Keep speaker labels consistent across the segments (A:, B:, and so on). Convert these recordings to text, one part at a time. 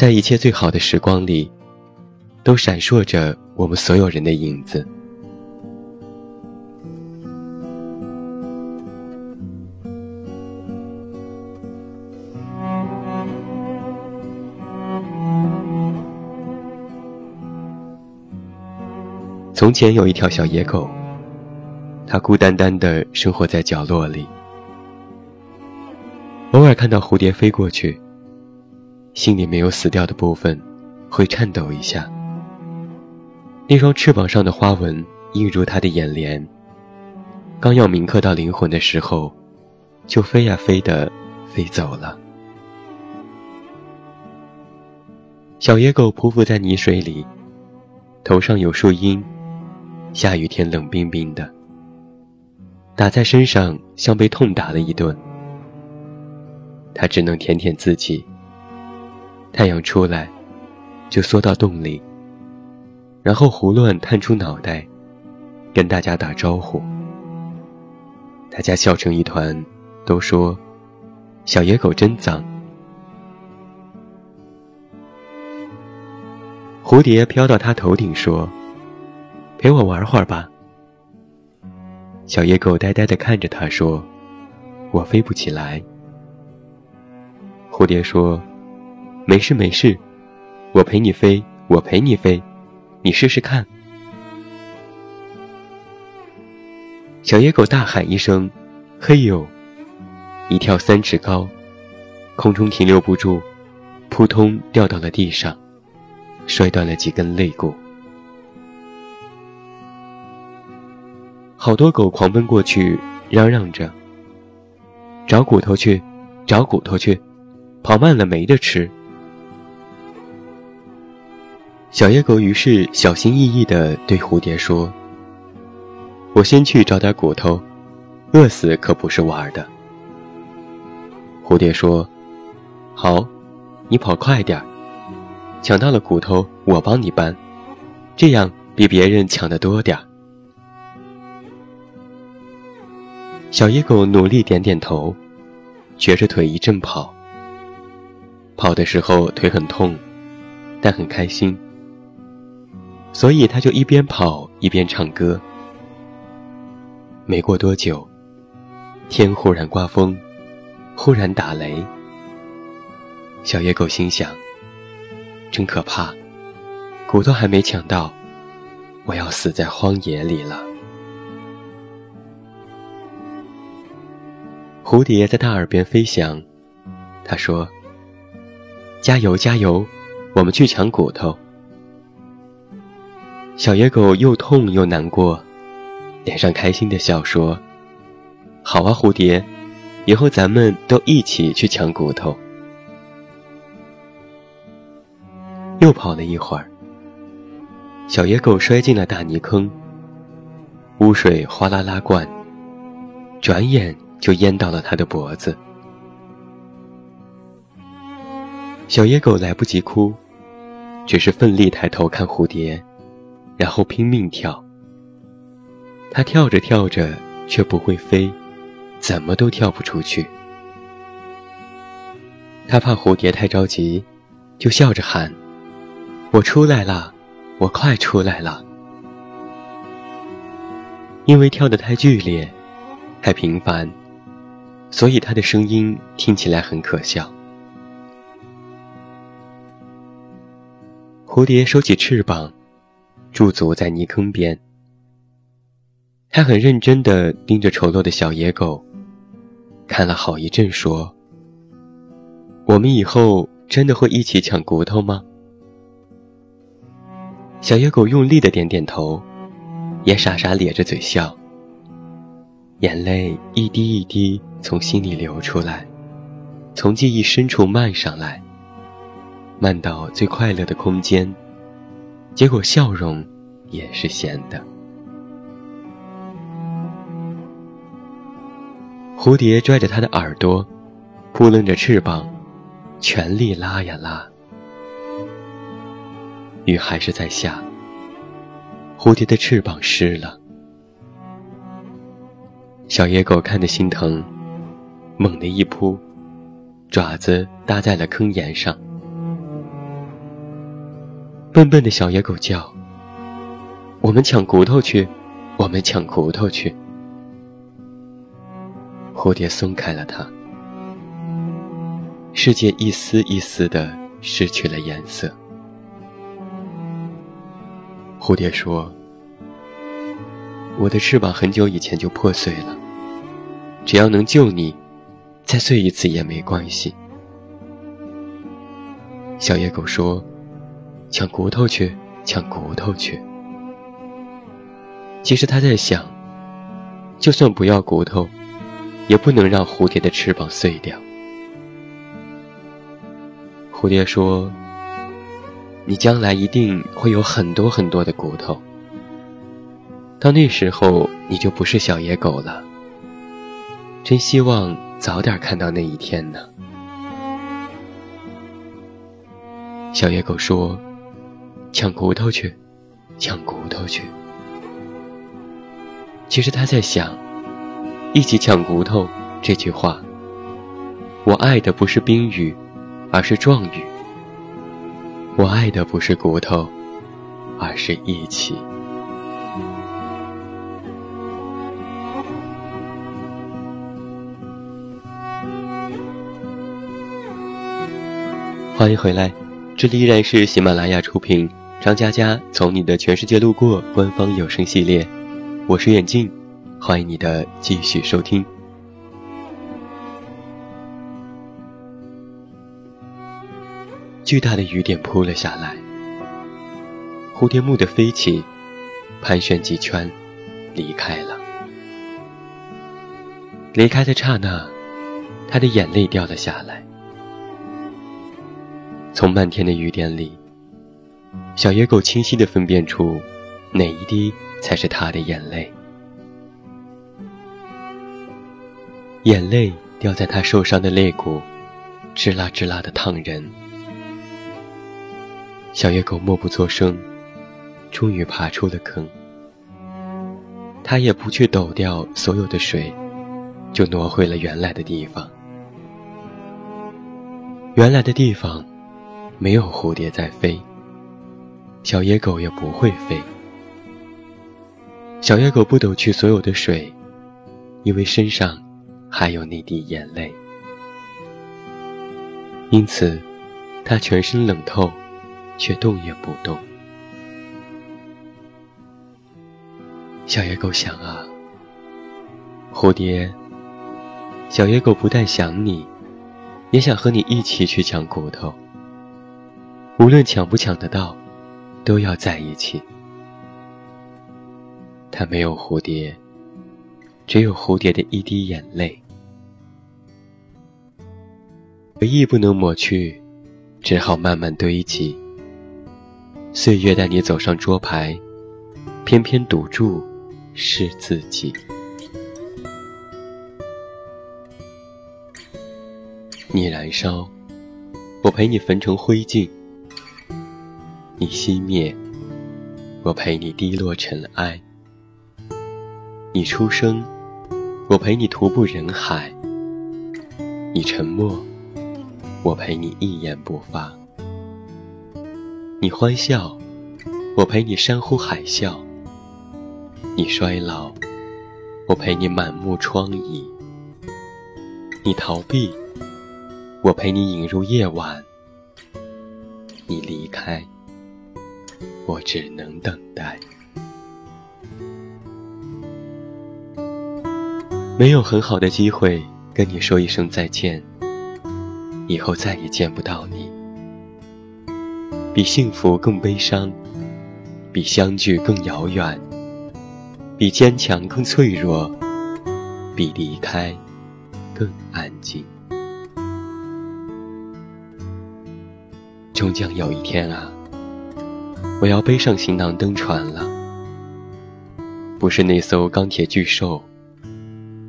A: 在一切最好的时光里，都闪烁着我们所有人的影子。从前有一条小野狗，它孤单单的生活在角落里，偶尔看到蝴蝶飞过去，心里没有死掉的部分，会颤抖一下。那双翅膀上的花纹映入他的眼帘，刚要铭刻到灵魂的时候，就飞呀飞的飞走了。小野狗匍匐在泥水里，头上有树荫。下雨天冷冰冰的，打在身上像被痛打了一顿。他只能舔舔自己。太阳出来，就缩到洞里，然后胡乱探出脑袋，跟大家打招呼。大家笑成一团，都说：“小野狗真脏。”蝴蝶飘到他头顶说。陪我玩会儿吧。小野狗呆呆地看着他说：“我飞不起来。”蝴蝶说：“没事没事，我陪你飞，我陪你飞，你试试看。”小野狗大喊一声：“嘿呦！”一跳三尺高，空中停留不住，扑通掉到了地上，摔断了几根肋骨。好多狗狂奔过去，嚷嚷着：“找骨头去，找骨头去，跑慢了没得吃。”小野狗于是小心翼翼地对蝴蝶说：“我先去找点骨头，饿死可不是玩的。”蝴蝶说：“好，你跑快点儿抢到了骨头我帮你搬，这样比别人抢的多点儿。”小野狗努力点点头，瘸着腿一阵跑。跑的时候腿很痛，但很开心，所以他就一边跑一边唱歌。没过多久，天忽然刮风，忽然打雷。小野狗心想：真可怕，骨头还没抢到，我要死在荒野里了。蝴蝶在他耳边飞翔，他说：“加油，加油，我们去抢骨头。”小野狗又痛又难过，脸上开心的笑说：“好啊，蝴蝶，以后咱们都一起去抢骨头。”又跑了一会儿，小野狗摔进了大泥坑，污水哗啦啦灌，转眼。就淹到了它的脖子。小野狗来不及哭，只是奋力抬头看蝴蝶，然后拼命跳。它跳着跳着却不会飞，怎么都跳不出去。它怕蝴蝶太着急，就笑着喊：“我出来了，我快出来了。”因为跳得太剧烈，太频繁。所以他的声音听起来很可笑。蝴蝶收起翅膀，驻足在泥坑边。他很认真地盯着丑陋的小野狗，看了好一阵，说：“我们以后真的会一起抢骨头吗？”小野狗用力的点点头，也傻傻咧着嘴笑。眼泪一滴一滴从心里流出来，从记忆深处漫上来，漫到最快乐的空间，结果笑容也是咸的。蝴蝶拽着它的耳朵，扑棱着翅膀，全力拉呀拉。雨还是在下，蝴蝶的翅膀湿了。小野狗看得心疼，猛地一扑，爪子搭在了坑沿上。笨笨的小野狗叫：“我们抢骨头去，我们抢骨头去。”蝴蝶松开了它，世界一丝一丝的失去了颜色。蝴蝶说：“我的翅膀很久以前就破碎了，只要能救你，再碎一次也没关系。”小野狗说：“抢骨头去，抢骨头去。”其实他在想，就算不要骨头，也不能让蝴蝶的翅膀碎掉。蝴蝶说。你将来一定会有很多很多的骨头，到那时候你就不是小野狗了。真希望早点看到那一天呢。小野狗说：“抢骨头去，抢骨头去。”其实他在想，“一起抢骨头”这句话，我爱的不是冰雨，而是壮语。我爱的不是骨头，而是一起。欢迎回来，这里依然是喜马拉雅出品，张嘉佳从你的全世界路过官方有声系列，我是眼镜，欢迎你的继续收听。巨大的雨点扑了下来，蝴蝶木的飞起，盘旋几圈，离开了。离开的刹那，他的眼泪掉了下来。从漫天的雨点里，小野狗清晰地分辨出，哪一滴才是它的眼泪。眼泪掉在他受伤的肋骨，吱啦吱啦的烫人。小野狗默不作声，终于爬出了坑。它也不去抖掉所有的水，就挪回了原来的地方。原来的地方，没有蝴蝶在飞，小野狗也不会飞。小野狗不抖去所有的水，因为身上还有那滴眼泪，因此它全身冷透。却动也不动。小野狗想啊，蝴蝶，小野狗不但想你，也想和你一起去抢骨头。无论抢不抢得到，都要在一起。它没有蝴蝶，只有蝴蝶的一滴眼泪，回忆不能抹去，只好慢慢堆积。岁月带你走上桌牌，偏偏赌注是自己。你燃烧，我陪你焚成灰烬；你熄灭，我陪你滴落尘埃；你出生，我陪你徒步人海；你沉默，我陪你一言不发。你欢笑，我陪你山呼海啸；你衰老，我陪你满目疮痍；你逃避，我陪你引入夜晚；你离开，我只能等待。没有很好的机会跟你说一声再见，以后再也见不到你。比幸福更悲伤，比相聚更遥远，比坚强更脆弱，比离开更安静。终将有一天啊，我要背上行囊登船了。不是那艘钢铁巨兽，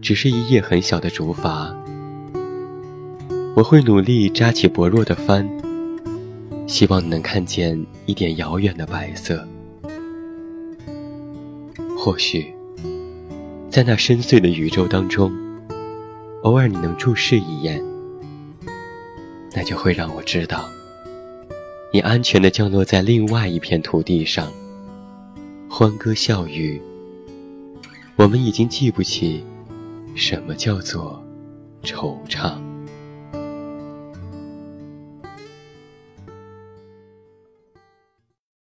A: 只是一叶很小的竹筏。我会努力扎起薄弱的帆。希望你能看见一点遥远的白色，或许，在那深邃的宇宙当中，偶尔你能注视一眼，那就会让我知道，你安全地降落在另外一片土地上，欢歌笑语。我们已经记不起什么叫做惆怅。